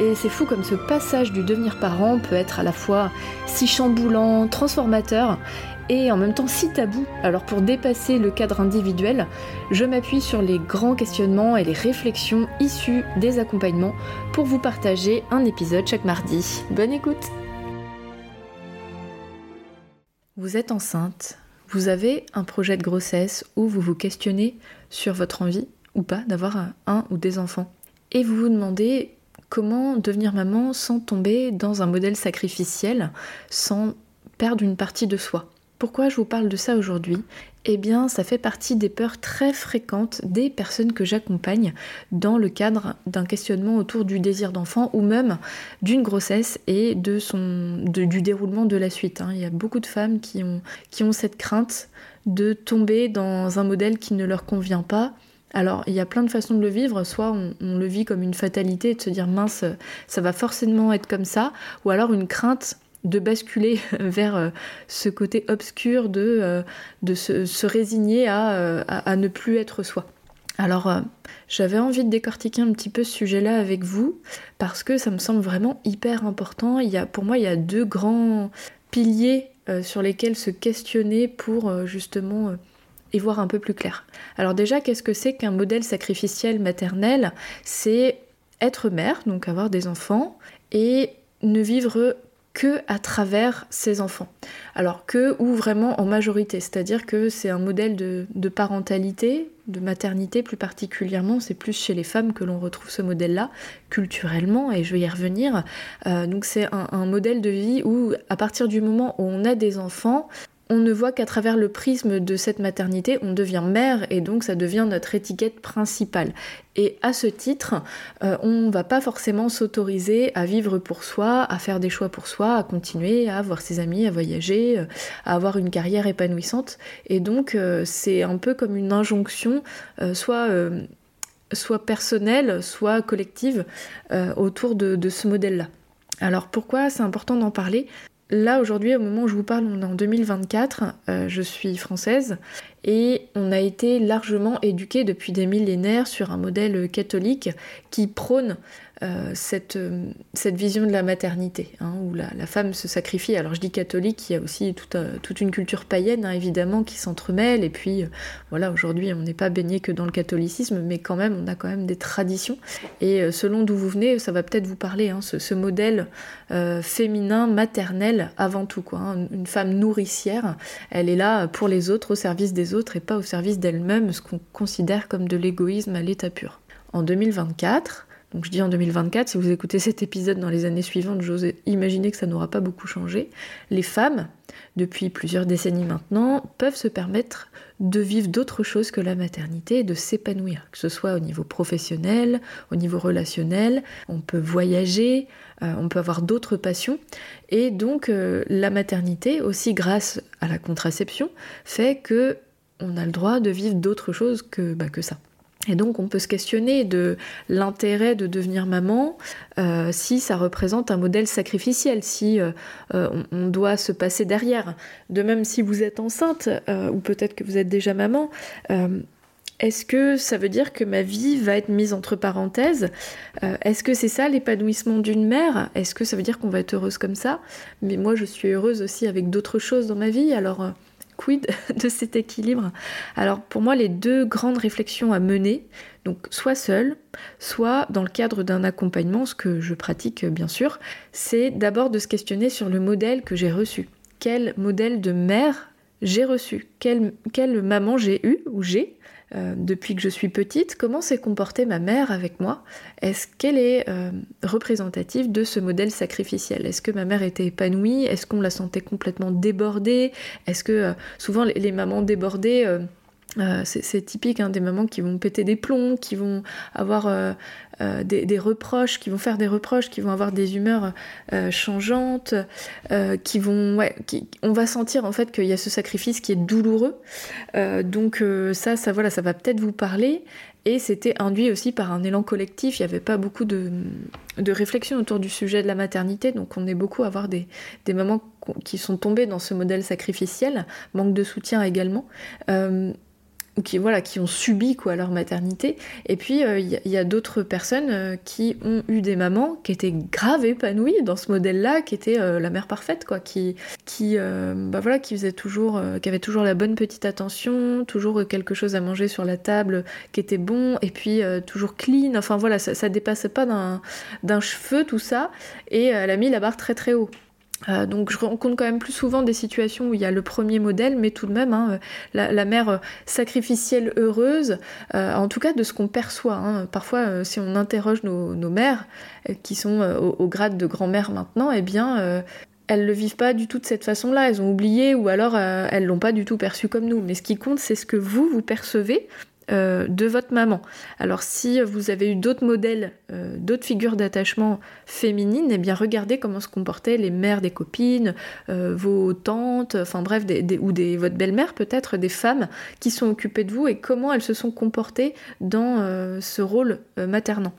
Et c'est fou comme ce passage du devenir parent peut être à la fois si chamboulant, transformateur et en même temps si tabou. Alors pour dépasser le cadre individuel, je m'appuie sur les grands questionnements et les réflexions issues des accompagnements pour vous partager un épisode chaque mardi. Bonne écoute Vous êtes enceinte, vous avez un projet de grossesse où vous vous questionnez sur votre envie ou pas d'avoir un ou des enfants. Et vous vous demandez comment devenir maman sans tomber dans un modèle sacrificiel, sans perdre une partie de soi. Pourquoi je vous parle de ça aujourd'hui? Eh bien, ça fait partie des peurs très fréquentes des personnes que j'accompagne dans le cadre d'un questionnement autour du désir d'enfant ou même d'une grossesse et du déroulement de la suite. Hein. Il y a beaucoup de femmes qui ont cette crainte de tomber dans un modèle qui ne leur convient pas alors, il y a plein de façons de le vivre. Soit on, le vit comme une fatalité de se dire mince, ça va forcément être comme ça, ou alors une crainte de basculer vers euh, ce côté obscur de, euh, se, résigner euh, à, ne plus être soi. Alors, j'avais envie de décortiquer un petit peu ce sujet-là avec vous parce que ça me semble vraiment hyper important. Il y a, pour moi, il y a deux grands piliers sur lesquels se questionner pour justement et voir un peu plus clair. Alors déjà, qu'est-ce que c'est qu'un modèle sacrificiel maternel? C'est être mère, donc avoir des enfants, et ne vivre que à travers ses enfants. Alors que ou vraiment en majorité, c'est-à-dire que c'est un modèle de, parentalité, de maternité plus particulièrement, c'est plus chez les femmes que l'on retrouve ce modèle-là, culturellement, et je vais y revenir. Euh, donc c'est un, modèle de vie où à partir du moment où on a des enfants, on ne voit qu'à travers le prisme de cette maternité, on devient mère et donc ça devient notre étiquette principale. Et à ce titre, euh, on ne va pas forcément s'autoriser à vivre pour soi, à faire des choix pour soi, à continuer à voir ses amis, à voyager, euh, à avoir une carrière épanouissante. Et donc euh, c'est un peu comme une injonction, soit soit personnelle, soit collective, autour de ce modèle-là. Alors pourquoi c'est important d'en parler? Là, aujourd'hui, au moment où je vous parle, on est en 2024, euh, je suis française, et on a été largement éduqué depuis des millénaires sur un modèle catholique qui prône euh, cette, euh, cette vision de la maternité, hein, où la, femme se sacrifie. Alors je dis catholique, il y a aussi toute, une culture païenne, hein, évidemment, qui s'entremêle, et puis voilà, aujourd'hui on n'est pas baigné que dans le catholicisme, mais quand même, on a quand même des traditions. Et selon d'où vous venez, ça va peut-être vous parler, hein, ce, modèle féminin, maternel, avant tout, quoi. Une femme nourricière, elle est là pour les autres, au service des autres et pas au service d'elle-même, ce qu'on considère comme de l'égoïsme à l'état pur. En 2024, donc je dis en 2024, si vous écoutez cet épisode dans les années suivantes, j'ose imaginer que ça n'aura pas beaucoup changé. Les femmes, depuis plusieurs décennies maintenant, peuvent se permettre de vivre d'autres choses que la maternité de s'épanouir, que ce soit au niveau professionnel, au niveau relationnel, on peut voyager, euh, on peut avoir d'autres passions. Et donc euh, la maternité, aussi grâce à la contraception, fait que on a le droit de vivre d'autres choses que, bah, que ça. Et donc on peut se questionner de l'intérêt de devenir maman euh, si ça représente un modèle sacrificiel, si euh, euh, on, doit se passer derrière. De même si vous êtes enceinte, ou peut-être que vous êtes déjà maman, est-ce que ça veut dire que ma vie va être mise entre parenthèses? Est-ce que c'est ça l'épanouissement d'une mère? Est-ce que ça veut dire qu'on va être heureuse comme ça? Mais moi je suis heureuse aussi avec d'autres choses dans ma vie, alors de cet équilibre? Alors pour moi, les deux grandes réflexions à mener, donc soit seul, soit dans le cadre d'un accompagnement, ce que je pratique bien sûr, c'est d'abord de se questionner sur le modèle que j'ai reçu. Quel modèle de mère j'ai reçu? Quelle, quelle maman j'ai eu ou j'ai? Euh, depuis que je suis petite, comment s'est comportée ma mère avec moi? Est-ce qu'elle est, euh, représentative de ce modèle sacrificiel? Est-ce que ma mère était épanouie? Est-ce qu'on la sentait complètement débordée? Est-ce que euh, souvent les, mamans débordées Euh, c'est typique hein, des mamans qui vont péter des plombs, qui vont avoir euh, euh, des, reproches, qui vont faire des reproches, qui vont avoir des humeurs changeantes, qui vont, on va sentir en fait qu'il y a ce sacrifice qui est douloureux. donc ça, ça voilà, ça va peut-être vous parler. Et c'était induit aussi par un élan collectif. Il n'y avait pas beaucoup de, de, réflexion autour du sujet de la maternité. Donc on est beaucoup à avoir des, des mamans qui sont tombées dans ce modèle sacrificiel, manque de soutien également qui voilà qui ont subi quoi leur maternité. Et puis il euh, y, a, d'autres personnes euh, qui ont eu des mamans qui étaient grave épanouies dans ce modèle là qui était euh, la mère parfaite quoi qui qui bah voilà qui faisait toujours qui avait toujours la bonne petite attention toujours quelque chose à manger sur la table qui était bon et puis toujours clean. Enfin voilà ça, ça dépassait pas d'un cheveu tout ça. Et elle a mis la barre très très haut euh, donc je rencontre quand même plus souvent des situations où il y a le premier modèle, mais tout de même hein, euh, la, mère euh, sacrificielle heureuse, en tout cas de ce qu'on perçoit. Hein. Parfois, si on interroge nos, mères, qui sont au, grade de grand-mère maintenant, eh bien elles le vivent pas du tout de cette façon-là, elles ont oublié ou alors elles l'ont pas du tout perçu comme nous. Mais ce qui compte, c'est ce que vous, vous percevez euh, de votre maman. Alors si vous avez eu d'autres modèles, euh, d'autres figures d'attachement féminines, eh bien regardez comment se comportaient les mères des copines, euh, vos tantes, enfin bref, ou votre belle-mère peut-être, des femmes qui sont occupées de vous et comment elles se sont comportées dans ce rôle maternant.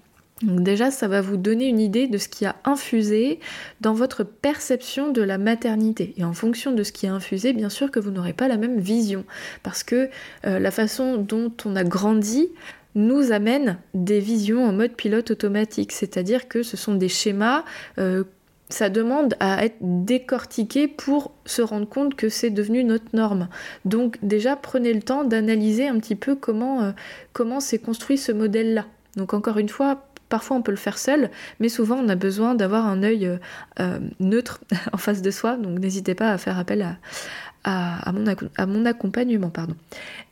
Donc déjà, ça va vous donner une idée de ce qui a infusé dans votre perception de la maternité. Et en fonction de ce qui a infusé, bien sûr que vous n'aurez pas la même vision. Parce que euh, la façon dont on a grandi nous amène des visions en mode pilote automatique. C'est-à-dire que ce sont des schémas... Euh, ça demande à être décortiqué pour se rendre compte que c'est devenu notre norme. Donc déjà prenez le temps d'analyser un petit peu comment euh, comment s'est construit ce modèle-là. Donc encore une fois, Parfois, on peut le faire seul, mais souvent, on a besoin d'avoir un œil euh, euh, neutre en face de soi. Donc, n'hésitez pas à faire appel à, mon, accompagnement. Pardon.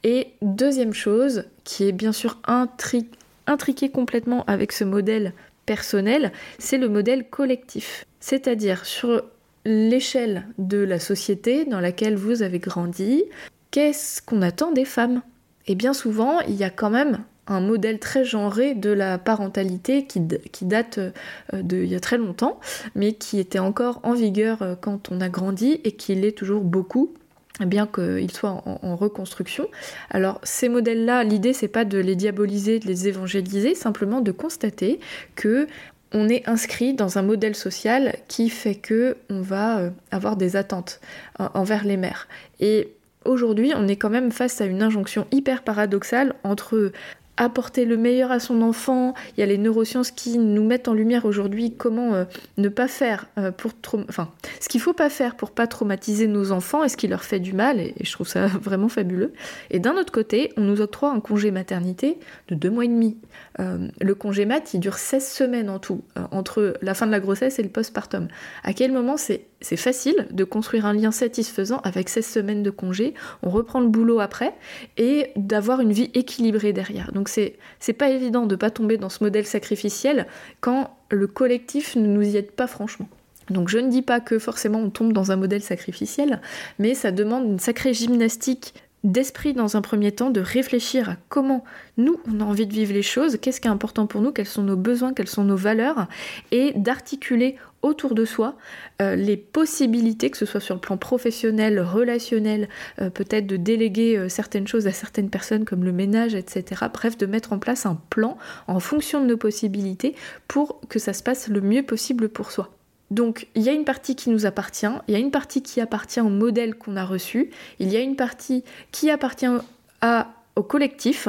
Et deuxième chose, qui est bien sûr intriquée complètement avec ce modèle personnel, c'est le modèle collectif. C'est-à-dire sur l'échelle de la société dans laquelle vous avez grandi, qu'est-ce qu'on attend des femmes? Et bien souvent, il y a quand même un modèle très genré de la parentalité qui, date euh, d'il y a très longtemps, mais qui était encore en vigueur euh, quand on a grandi et qui l'est toujours beaucoup bien qu'il soit en, reconstruction. Alors ces modèles-là, l'idée c'est pas de les diaboliser, de les évangéliser, simplement de constater que on est inscrit dans un modèle social qui fait que on va euh, avoir des attentes envers les mères. Et aujourd'hui, on est quand même face à une injonction hyper paradoxale entre apporter le meilleur à son enfant. Il y a les neurosciences qui nous mettent en lumière aujourd'hui comment euh, ne pas faire euh, pour enfin ce qu'il faut pas faire pour pas traumatiser nos enfants et ce qui leur fait du mal et, je trouve ça vraiment fabuleux. Et d'un autre côté, on nous octroie un congé maternité de deux mois et demi. Euh, le congé mat, il dure 16 semaines en tout entre la fin de la grossesse et le postpartum. À quel moment c'est c'est facile de construire un lien satisfaisant avec 16 semaines de congé, on reprend le boulot après et d'avoir une vie équilibrée derrière. Donc c'est pas évident de pas tomber dans ce modèle sacrificiel quand le collectif ne nous y aide pas franchement. Donc je ne dis pas que forcément on tombe dans un modèle sacrificiel, mais ça demande une sacrée gymnastique d'esprit dans un premier temps, de réfléchir à comment nous, on a envie de vivre les choses, qu'est-ce qui est important pour nous, quels sont nos besoins, quelles sont nos valeurs, et d'articuler autour de soi euh, les possibilités, que ce soit sur le plan professionnel, relationnel, euh, peut-être de déléguer euh, certaines choses à certaines personnes comme le ménage, etc. Bref, de mettre en place un plan en fonction de nos possibilités pour que ça se passe le mieux possible pour soi. Donc il y a une partie qui nous appartient, il y a une partie qui appartient au modèle qu'on a reçu, il y a une partie qui appartient à, au collectif,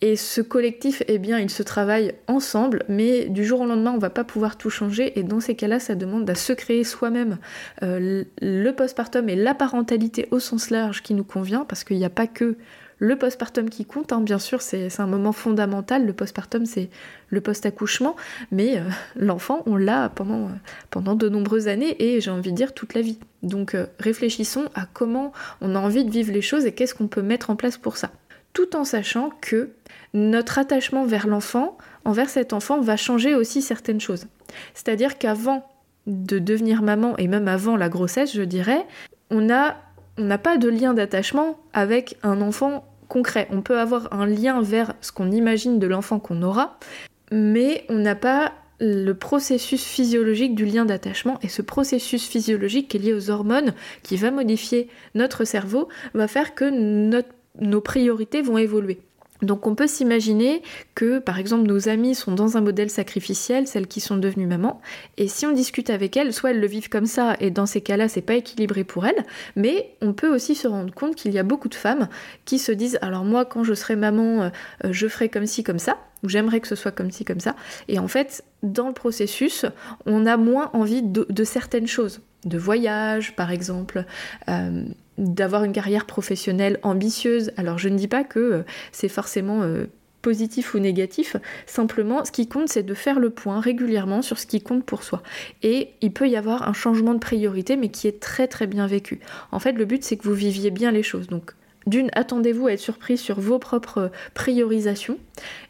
et ce collectif, eh bien, il se travaille ensemble, mais du jour au lendemain, on va pas pouvoir tout changer, et dans ces cas-là, ça demande à se créer soi-même euh, le postpartum et la parentalité au sens large qui nous convient, parce qu'il n'y a pas que le postpartum qui compte, hein, bien sûr, c'est un moment fondamental. Le postpartum, c'est le post-accouchement, mais euh, l'enfant, on l'a pendant, pendant de nombreuses années et j'ai envie de dire toute la vie. Donc euh, réfléchissons à comment on a envie de vivre les choses et qu'est-ce qu'on peut mettre en place pour ça. Tout en sachant que notre attachement vers l'enfant, envers cet enfant, va changer aussi certaines choses. C'est-à-dire qu'avant de devenir maman, et même avant la grossesse, je dirais, on a on n'a pas de lien d'attachement avec un enfant concret. On peut avoir un lien vers ce qu'on imagine de l'enfant qu'on aura, mais on n'a pas le processus physiologique du lien d'attachement et ce processus physiologique qui est lié aux hormones, qui va modifier notre cerveau, va faire que nos priorités vont évoluer. Donc on peut s'imaginer que par exemple nos amis sont dans un modèle sacrificiel, celles qui sont devenues mamans, et si on discute avec elles, soit elles le vivent comme ça et dans ces cas-là c'est pas équilibré pour elles, mais on peut aussi se rendre compte qu'il y a beaucoup de femmes qui se disent alors moi quand je serai maman euh, je ferai comme ci comme ça, ou j'aimerais que ce soit comme ci comme ça, et en fait dans le processus on a moins envie de, certaines choses, de voyage par exemple. Euh, d'avoir une carrière professionnelle ambitieuse. Alors je ne dis pas que euh, c'est forcément euh, positif ou négatif, simplement ce qui compte c'est de faire le point régulièrement sur ce qui compte pour soi. Et il peut y avoir un changement de priorité mais qui est très très bien vécu. En fait le but c'est que vous viviez bien les choses. Donc d'une, attendez-vous à être surpris sur vos propres priorisations.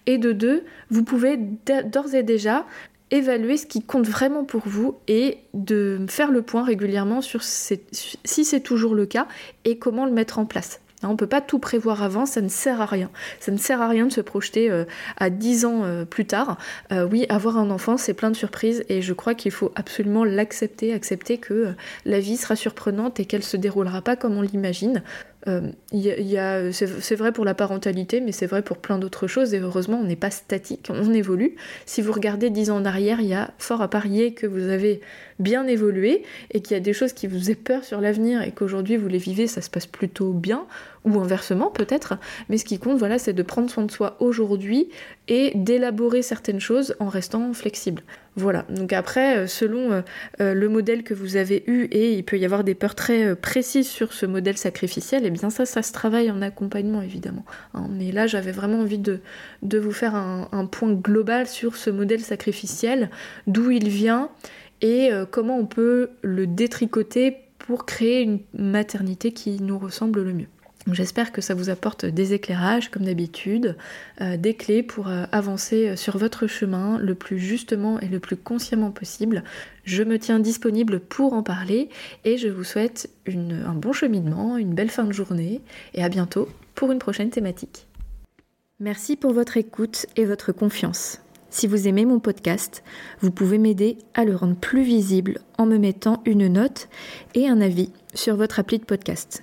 Et de deux, vous pouvez d'ores et déjà évaluer ce qui compte vraiment pour vous et de faire le point régulièrement sur si c'est toujours le cas et comment le mettre en place. Hein, on ne peut pas tout prévoir avant, ça ne sert à rien. Ça ne sert à rien de se projeter euh, à 10 ans euh, plus tard. Euh, oui, avoir un enfant, c'est plein de surprises et je crois qu'il faut absolument l'accepter, accepter que la vie sera surprenante et qu'elle se déroulera pas comme on l'imagine. Euh, c'est vrai pour la parentalité, mais c'est vrai pour plein d'autres choses, et heureusement, on n'est pas statique, on évolue. Si vous regardez dix ans en arrière, il y a fort à parier que vous avez bien évolué, et qu'il y a des choses qui vous faisaient peur sur l'avenir, et qu'aujourd'hui vous les vivez, ça se passe plutôt bien, ou inversement peut-être, mais ce qui compte, voilà, c'est de prendre soin de soi aujourd'hui, et d'élaborer certaines choses en restant flexible. Voilà, donc après, euh, selon euh, euh, le modèle que vous avez eu, et il peut y avoir des peurs très précises sur ce modèle sacrificiel, et eh bien ça, ça se travaille en accompagnement évidemment. Hein. mais là, j'avais vraiment envie de, vous faire un, point global sur ce modèle sacrificiel, d'où il vient et comment on peut le détricoter pour créer une maternité qui nous ressemble le mieux. J'espère que ça vous apporte des éclairages, comme d'habitude, euh, des clés pour euh, avancer sur votre chemin le plus justement et le plus consciemment possible. Je me tiens disponible pour en parler et je vous souhaite un bon cheminement, une belle fin de journée et à bientôt pour une prochaine thématique. Merci pour votre écoute et votre confiance. Si vous aimez mon podcast, vous pouvez m'aider à le rendre plus visible en me mettant une note et un avis sur votre appli de podcast.